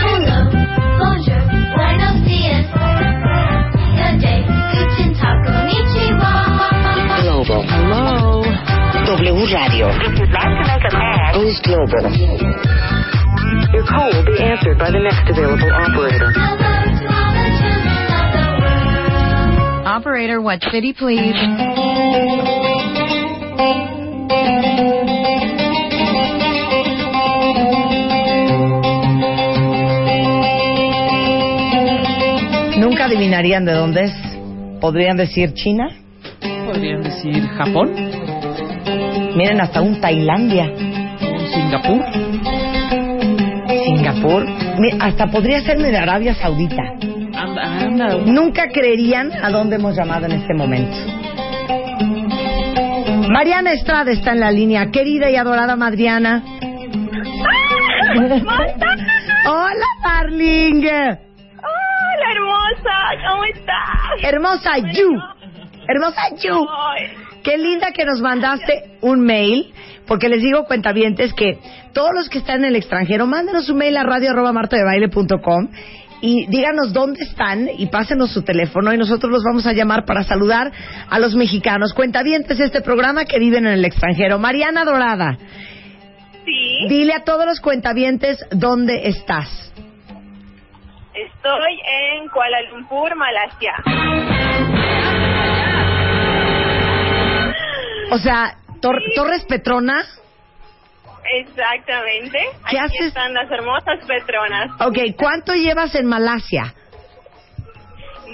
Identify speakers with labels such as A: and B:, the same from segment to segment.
A: Hello, bonjour, buenos días. Good day, guten tag, konnichiwa.
B: Global.
C: Hello.
B: W Radio.
C: If you'd like to make a call,
B: Boost Global.
C: your call will be answered by the next available operator.
A: Hello to all the children of the world.
D: Operator, what city, please?
E: Adivinarían de dónde es. ¿Podrían decir China?
F: Podrían decir Japón,
E: Miren, hasta un Tailandia,
F: Singapur.
E: Singapur. Hasta podría ser de Arabia Saudita.
F: Anda, anda.
E: Nunca creerían a dónde hemos llamado en este momento. Mariana Estrada está en la línea. Querida y adorada Madriana. Hola, darling.
G: Hermosa, ¿cómo estás?
E: Hermosa You. Hermosa You. Qué linda que nos mandaste un mail, porque les digo, cuentavientes, que todos los que están en el extranjero, mándenos un mail a radio arroba martadebaile.com y díganos dónde están y pásenos su teléfono y nosotros los vamos a llamar para saludar a los mexicanos. Cuentavientes de este programa que viven en el extranjero. Mariana Dorada,
G: Sí,
E: dile a todos los cuentavientes dónde estás.
G: Estoy en Kuala Lumpur, Malasia.
E: O sea, Tor- Torres Petrona.
G: Exactamente.
E: ¿Qué
G: Aquí
E: haces?
G: están las hermosas Petronas.
E: Ok, ¿cuánto llevas en Malasia?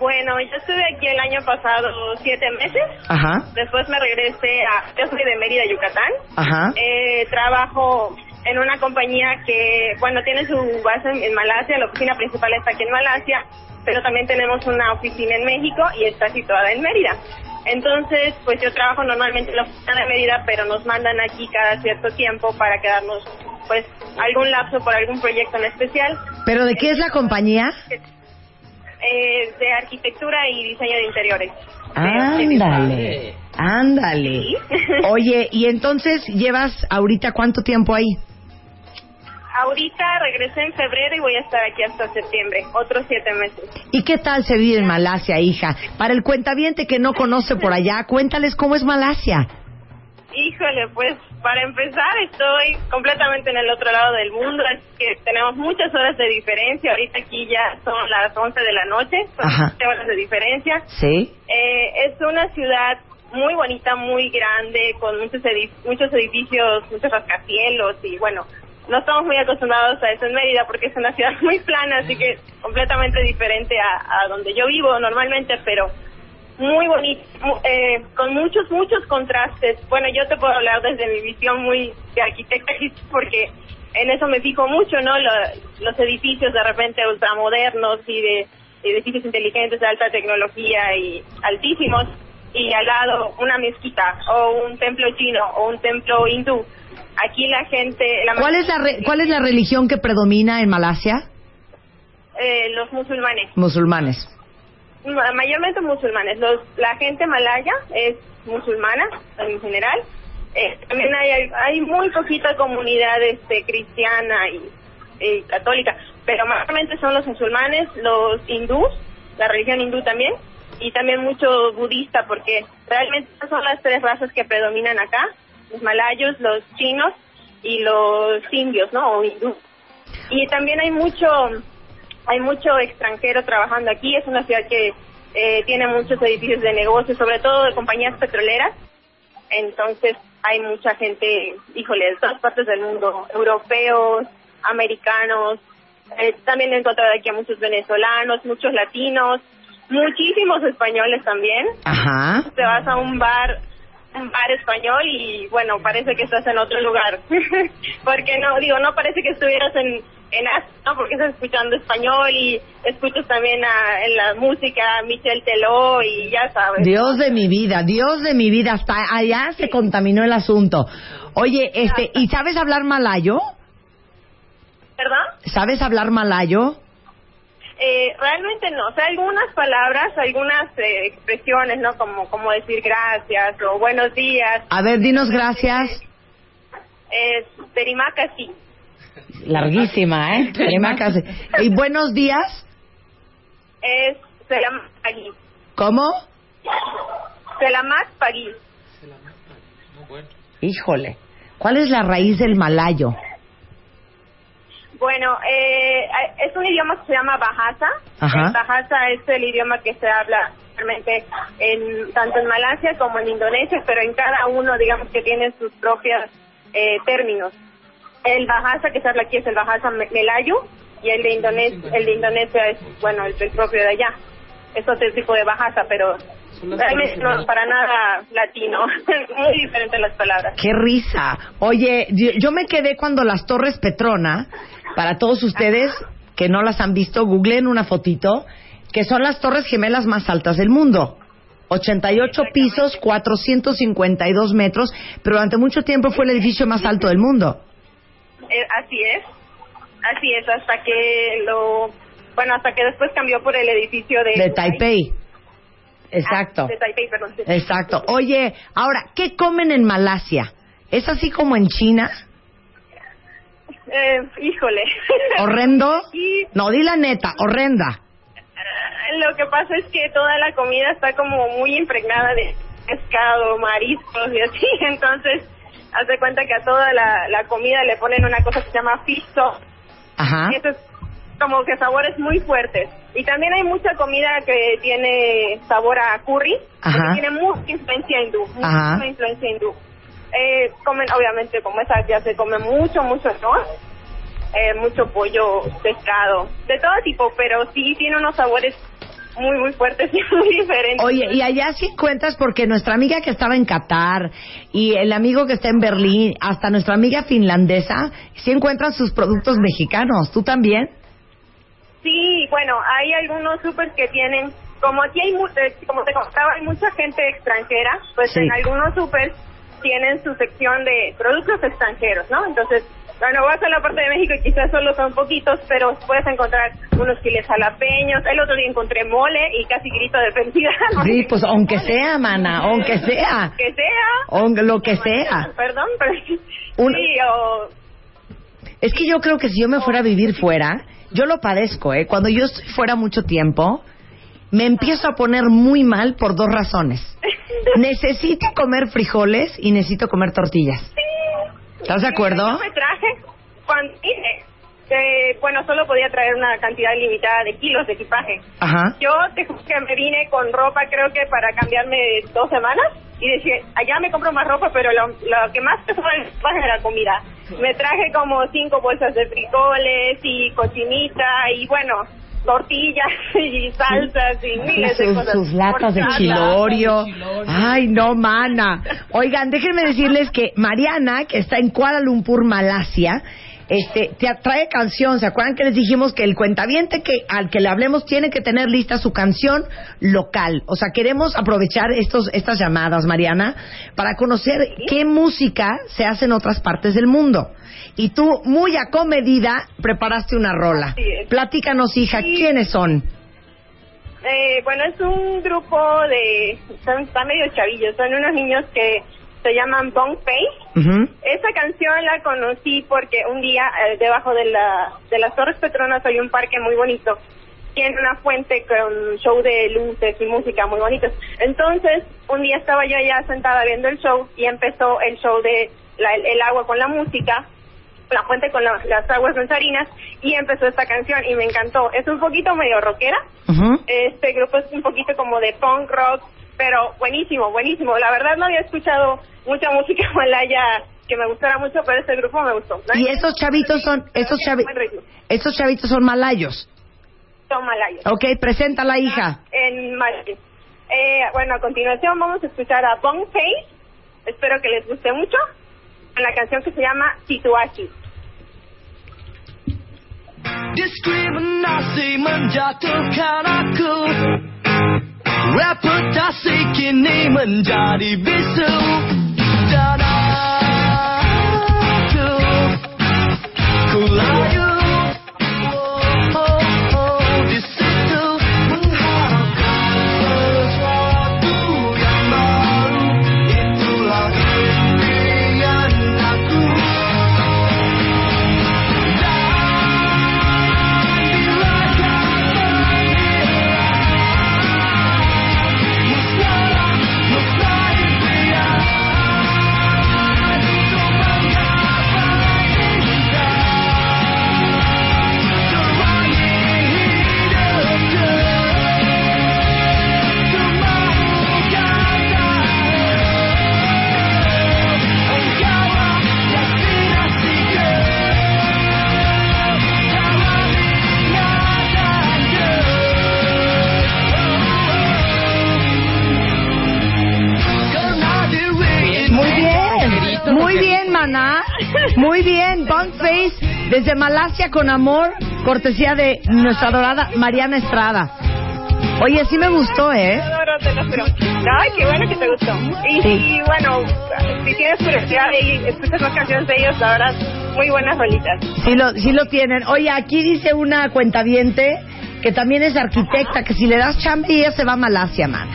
G: Bueno, yo estuve aquí el año pasado siete meses.
E: Ajá,
G: Después me regresé a... Yo soy de Mérida, Yucatán.
E: ajá.
G: Eh, trabajo en una compañía que, bueno, tiene su base en, en Malasia, la oficina principal está aquí en Malasia, pero también tenemos una oficina en México y está situada en Mérida. Entonces, pues yo trabajo normalmente en la oficina de Mérida, pero nos mandan aquí cada cierto tiempo para quedarnos, pues, algún lapso por algún proyecto en especial,
E: ¿Pero de qué es la compañía?
G: eh, de arquitectura y diseño de interiores.
E: Ándale, ándale.
G: Sí.
E: Oye, y entonces llevas ahorita cuánto tiempo ahí?
G: Ahorita regresé en febrero y voy a estar aquí hasta septiembre, otros siete meses.
E: ¿Y qué tal se vive en Malasia, hija? Para el cuentaviente que no conoce por allá, cuéntales cómo es Malasia.
G: Híjole, pues para empezar estoy completamente en el otro lado del mundo, que tenemos muchas horas de diferencia, ahorita aquí ya son las 11 de la noche, son
E: Ajá.
G: 7 horas de diferencia.
E: ¿Sí?
G: Eh, es una ciudad muy bonita, muy grande, con muchos, edi- muchos edificios, muchos rascacielos y bueno, no estamos muy acostumbrados a eso en Mérida porque es una ciudad muy plana, así que completamente diferente a, donde yo vivo normalmente, pero muy bonito, eh, con muchos, muchos contrastes. Bueno, yo te puedo hablar desde mi visión muy de arquitecta, porque en eso me fijo mucho, ¿no? Lo- los edificios de repente ultramodernos y de edificios inteligentes de alta tecnología y altísimos, y al lado una mezquita o un templo chino o un templo hindú. Aquí la gente... La
E: ¿Cuál es la, re- ¿Cuál es la religión que predomina en Malasia?
G: eh, los musulmanes.
E: Musulmanes.
G: Ma- mayormente musulmanes. Los, la gente malaya es musulmana en general. Eh, también hay, hay, muy poquita comunidad este, cristiana y, y católica, pero mayormente son los musulmanes, los hindús, la religión hindú también, y también mucho budista, porque realmente son las tres razas que predominan acá, los malayos, los chinos y los indios, ¿no? O hindú. Y también hay mucho hay mucho extranjero trabajando aquí. Es una ciudad que eh, tiene muchos edificios de negocios, sobre todo de compañías petroleras. Entonces hay mucha gente, híjole, de todas partes del mundo, europeos, americanos. Eh, también he encontrado aquí a muchos venezolanos, muchos latinos, muchísimos españoles también.
E: Ajá.
G: Te vas a un bar un bar español y bueno, parece que estás en otro lugar. Porque no, digo, no parece que estuvieras en, en Asia, ¿no? Porque estás escuchando español y escuchas también a- en la música Michel Teló y ya sabes.
E: Dios de mi vida, Dios de mi vida, hasta allá se contaminó el asunto. Oye, este, ¿y sabes hablar malayo?
G: ¿Verdad?
E: ¿Sabes hablar malayo?
G: Eh, realmente no, o sea, algunas palabras, algunas eh, expresiones, ¿no? Como, como decir gracias o buenos días.
E: A ver, dinos gracias.
G: Es Terimaka sí.
E: Larguísima, ¿eh? Sí. ¿Y buenos días?
G: Es Selamat.
E: ¿Cómo?
G: Selamat Pagi.
E: Híjole. ¿Cuál es la raíz del malayo?
G: Bueno, eh, es un idioma que se llama Bahasa.
E: Ajá.
G: Bahasa es el idioma que se habla realmente en, tanto en Malasia como en Indonesia, pero en cada uno, digamos que tiene sus propios eh, términos. El Bahasa que se habla aquí es el Bahasa Me- Melayu y el de Indonesia, el de Indonesia es, bueno, el, el propio de allá. Es otro tipo de Bahasa, pero no para nada latino. Muy diferentes las palabras.
E: ¡Qué risa! Oye, yo, yo me quedé cuando las Torres Petrona, para todos ustedes que no las han visto, googleen una fotito, que son las torres gemelas más altas del mundo. 88 pisos, 452 metros, pero durante mucho tiempo fue el edificio más alto del mundo.
G: Eh, así es, así es, hasta que lo, bueno, hasta que después cambió por el edificio de...
E: De Taipei. Exacto.
G: Ah, de Taipei, perdón.
E: Exacto. Oye, ahora, ¿qué comen en Malasia? ¿Es así como en China?
G: Eh, híjole.
E: ¿Horrendo?
G: Y
E: No, di la neta, horrenda.
G: eh, lo que pasa es que toda la comida está como muy impregnada de pescado, mariscos y así, entonces, haz de cuenta que a toda la, la comida le ponen una cosa que se llama sauce,
E: Ajá.
G: y eso es como que sabores muy fuertes. Y también hay mucha comida que tiene sabor a curry,
E: Ajá.
G: porque tiene mucha influencia hindú,
E: Ajá.
G: mucha influencia hindú. Eh, comen, obviamente, como esa ya se come mucho, mucho arroz, eh, mucho pollo, pescado, de todo tipo, pero sí tiene unos sabores muy, muy fuertes y muy diferentes.
E: Oye, y allá sí encuentras, porque nuestra amiga que estaba en Qatar y el amigo que está en Berlín, hasta nuestra amiga finlandesa, sí encuentran sus productos mexicanos. ¿Tú también?
G: Sí, bueno, hay algunos supers que tienen, como aquí hay, eh, como te contaba, hay mucha gente extranjera, pues
E: Sí.
G: en algunos supers tienen su sección de productos extranjeros, ¿no? Entonces, bueno, vas a la parte de México y quizás solo son poquitos, pero puedes encontrar unos chiles jalapeños. El otro día encontré mole y casi grito de felicidad.
E: Sí, pues aunque sea, mana, aunque sea.
G: Que sea.
E: Aunque lo que sea.
G: Perdón, pero
E: Un-
G: sí, o
E: Es que yo creo que si yo me fuera a vivir fuera, yo lo padezco, ¿eh? Cuando yo estoy fuera mucho tiempo, me empiezo a poner muy mal por dos razones. Necesito comer frijoles y necesito comer tortillas. ¿Estás de acuerdo?
G: Yo me traje cuando vine, que, bueno, solo podía traer una cantidad limitada de kilos de equipaje.
E: Ajá.
G: Yo te que me vine con ropa, creo que para cambiarme dos semanas. Y decía, allá me compro más ropa, pero lo, lo que más pesaba el equipaje era comida. Me traje como cinco bolsas de frijoles y cochinita y bueno, tortillas y salsas y miles de
E: sus,
G: cosas.
E: sus latas de chilorio. Ay, no, mana. Oigan, déjenme decirles que Mariana, que está en Kuala Lumpur, Malasia, este, te trae canción. ¿Se acuerdan que les dijimos que el cuentaviente que al que le hablemos tiene que tener lista su canción local? O sea, queremos aprovechar estos, estas llamadas, Mariana, para conocer qué música se hace en otras partes del mundo. Y tú, muy acomedida, preparaste una rola. Platícanos, hija. ¿quiénes son?
G: Eh, bueno, es un grupo de... Son, están medio chavillos, son unos niños que se llaman Bong Pei.
E: Ujú.
G: Esa canción la conocí porque un día eh, debajo de, la, de las Torres Petronas hay un parque muy bonito. Tiene una fuente con show de luces y música muy bonitos. Entonces, un día estaba yo allá sentada viendo el show y empezó el show de la- el, el agua con la música, la fuente con la- las aguas danzarinas y empezó esta canción y me encantó. Es un poquito medio rockera, este grupo es un poquito como de punk rock, pero buenísimo, buenísimo. La verdad no había escuchado mucha música malaya que me gustara mucho, pero este grupo me gustó.
E: Y esos chavitos son, esos, chavi-
G: Buen ritmo.
E: esos chavitos son malayos.
G: Son malayos.
E: Ok, presenta la hija.
G: En Malay. Eh, bueno, a continuación vamos a escuchar a Bong Pei. Espero que les guste mucho. Con la canción que se llama Situashi.
D: Diskriminasi menjatuhkan aku Reputasi kini menjadi bisu Dan Ku layu
E: desde Malasia con amor, cortesía de nuestra adorada Mariana Estrada. Oye, sí me gustó, ¿eh?
G: Ay, qué bueno que te gustó. Y,
E: Sí.
G: y bueno, si tienes curiosidad y escuchas las canciones de ellos, la verdad, muy buenas rolitas.
E: Sí lo, sí lo tienen. Oye, aquí dice una cuentaviente que también es arquitecta, que si le das chamba ella se va a Malasia, man.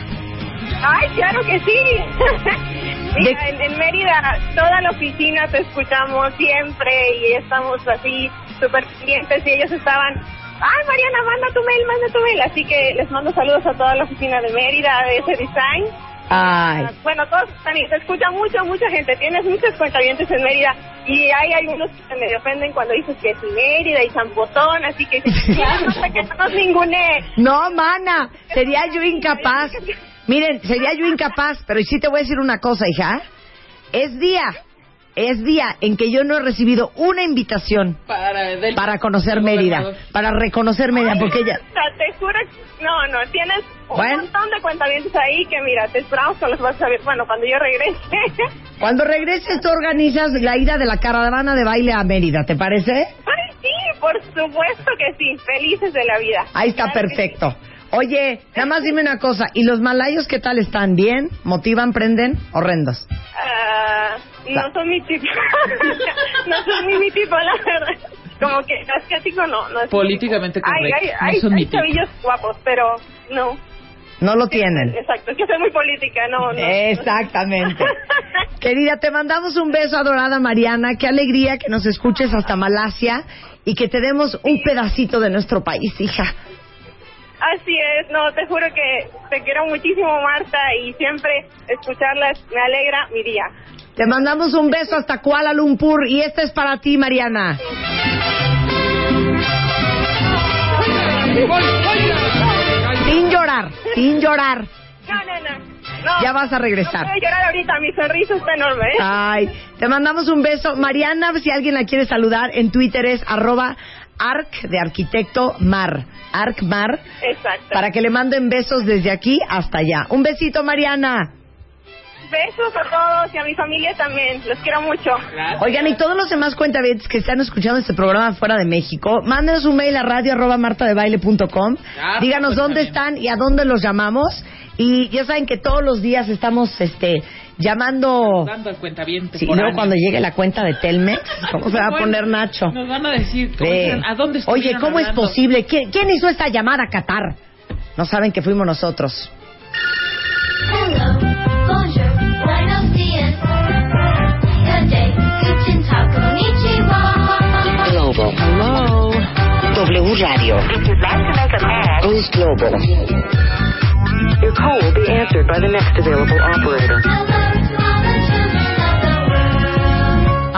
G: Ay, claro que sí. Mira, en, en Mérida, toda la oficina te escuchamos siempre y estamos así súper pendientes y ellos estaban, ay Mariana, manda tu mail, manda tu mail. Así que les mando saludos a toda la oficina de Mérida, de ese design.
E: Ay.
G: Bueno, todos están y se escucha mucha, mucha gente. Tienes muchos cuentavientes en Mérida y hay algunos que se me ofenden cuando dices que es Mérida y San Potón, así que no sé que no nos ningune.
E: No, mana, sería yo incapaz. Miren, sería yo incapaz, pero sí te voy a decir una cosa, hija. Es día, es día en que yo no he recibido una invitación
F: Para, del-
E: para conocer Mérida,
F: gobernador.
E: para reconocer Mérida, porque ella...
G: Te juro, que- no, no, tienes un montón de cuentavientes ahí que mira, te esperamos con los brazos abiertos. Bueno, cuando yo regrese.
E: Cuando regreses tú organizas la ida de la caravana de baile a Mérida, ¿te parece?
G: Ay, sí, por supuesto que sí, felices de la vida.
E: Ahí está
G: Claro
E: perfecto. Oye, nada más dime una cosa, ¿y los malayos qué tal están? ¿Bien? ¿Motivan? ¿Prenden? ¿Horrendos?
G: Ah, no son mi tipo. no son ni mi tipo, la verdad. Como que asiático no, no es mi
F: Políticamente
G: tipo. Ay,
F: correcto,
G: hay,
F: no
G: hay,
F: son mi
G: hay
F: tipo.
G: chavillos guapos, pero no.
E: No lo tienen.
G: Exacto, es que soy muy política, no, no.
E: Exactamente. Querida, te mandamos un beso adorada Mariana. Qué alegría que nos escuches hasta Malasia y que te demos un pedacito de nuestro país, hija.
G: Así es, no, te juro que te quiero muchísimo, Marta, y siempre escucharlas me alegra mi día.
E: Te mandamos un beso hasta Kuala Lumpur y este es para ti, Mariana. Sin llorar, sin llorar.
G: No, no, no. no
E: Ya vas a regresar.
G: No voy a llorar ahorita, mi sonrisa está enorme. ¿eh?
E: Ay, te mandamos un beso. Mariana, si alguien la quiere saludar, en Twitter es arroba arc de arquitecto mar. Arc mar.
G: Exacto.
E: Para que le manden besos desde aquí hasta allá. Un besito, Mariana.
G: Besos a todos y a mi familia también. Los quiero mucho.
E: Oigan, y todos los demás cuentavientes que están escuchando este programa fuera de México, mándenos un mail a radio arroba martadebaile.com.
F: Ah,
E: Díganos
F: pues,
E: dónde
F: también.
E: están y a dónde los llamamos. Y ya saben que todos los días estamos este llamando...
F: Dando al cuentaviente.
E: Sí, y
F: por
E: luego cuando llegue la cuenta de Telmex, ¿cómo se va a poner Nacho?
F: Nos van a decir, ¿a dónde
E: Oye, ¿cómo es posible? ¿Quién, quién hizo esta llamada a Qatar? No saben que fuimos nosotros.
A: Hello, bonjour, buenos días. Good day, guten tag, konnichiwa.
B: Global.
F: Hello.
B: W Radio. Boost Global.
C: Your call will be answered by the next available operator.